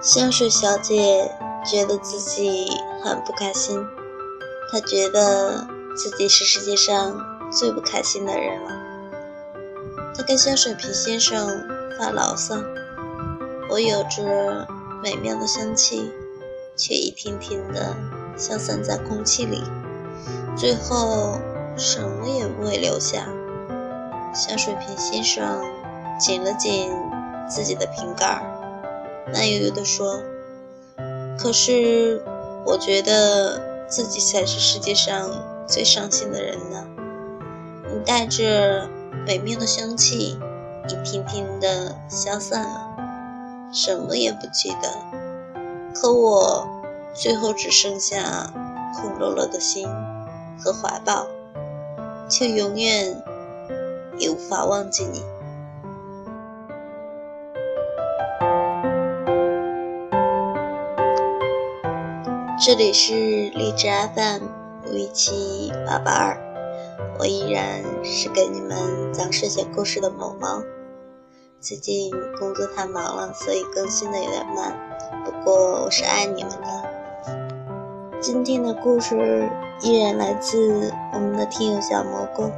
香水小姐觉得自己很不开心，她觉得自己是世界上最不开心的人了。她跟香水瓶先生发牢骚：“我有着美妙的香气，却一天天的消散在空气里，最后什么也不会留下。”香水瓶先生紧了紧自己的瓶盖儿。慢悠悠地说：“可是，我觉得自己才是世界上最伤心的人呢。你带着北面的香气，一天天的消散了，什么也不记得。可我最后只剩下空落落的心和怀抱，却永远也无法忘记你。”这里是荔枝 FM 五一七八八二，我依然是给你们讲睡前故事的某猫。最近工作太忙了，所以更新的有点慢，不过我是爱你们的。今天的故事依然来自我们的听友小蘑菇。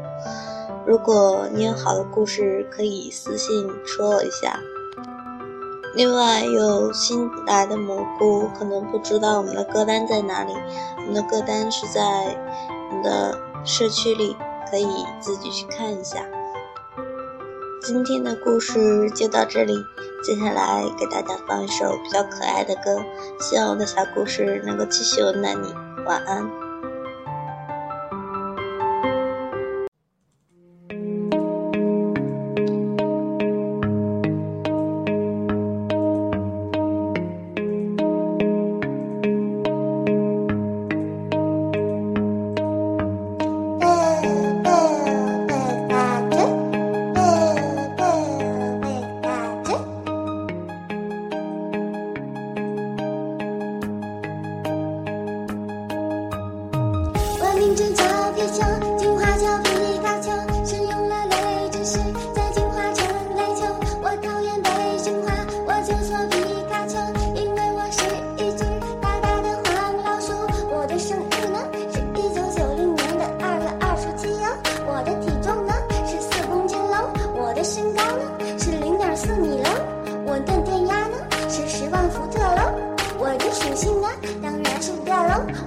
如果你有好的故事，可以私信说我一下。另外，有新来的蘑菇可能不知道我们的歌单在哪里，我们的歌单是在我们的社区里，可以自己去看一下。今天的故事就到这里，接下来给大家放一首比较可爱的歌，希望我的小故事能够继续温暖你。晚安。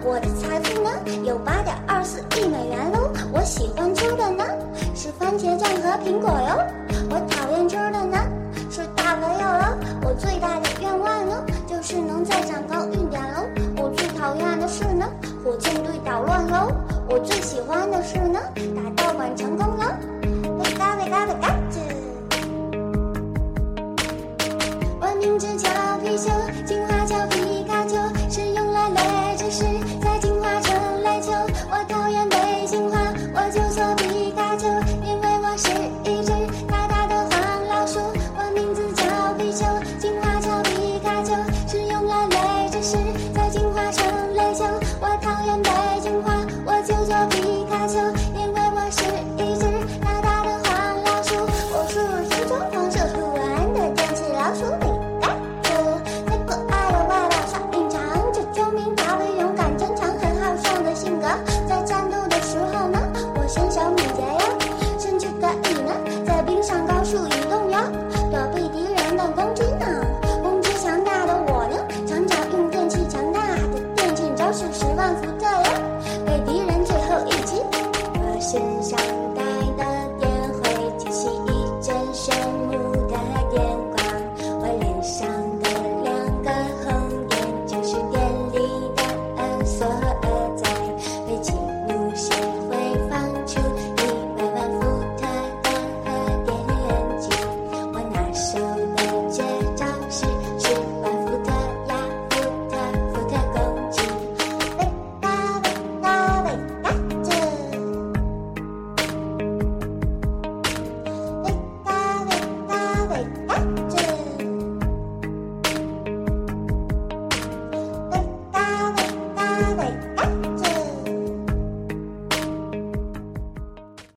我的财富呢有八点。二四亿美元喽！我喜欢吃的呢是番茄酱和苹果哟。我讨厌吃的呢是大肥肉喽。我最大的愿望呢就是能再长高一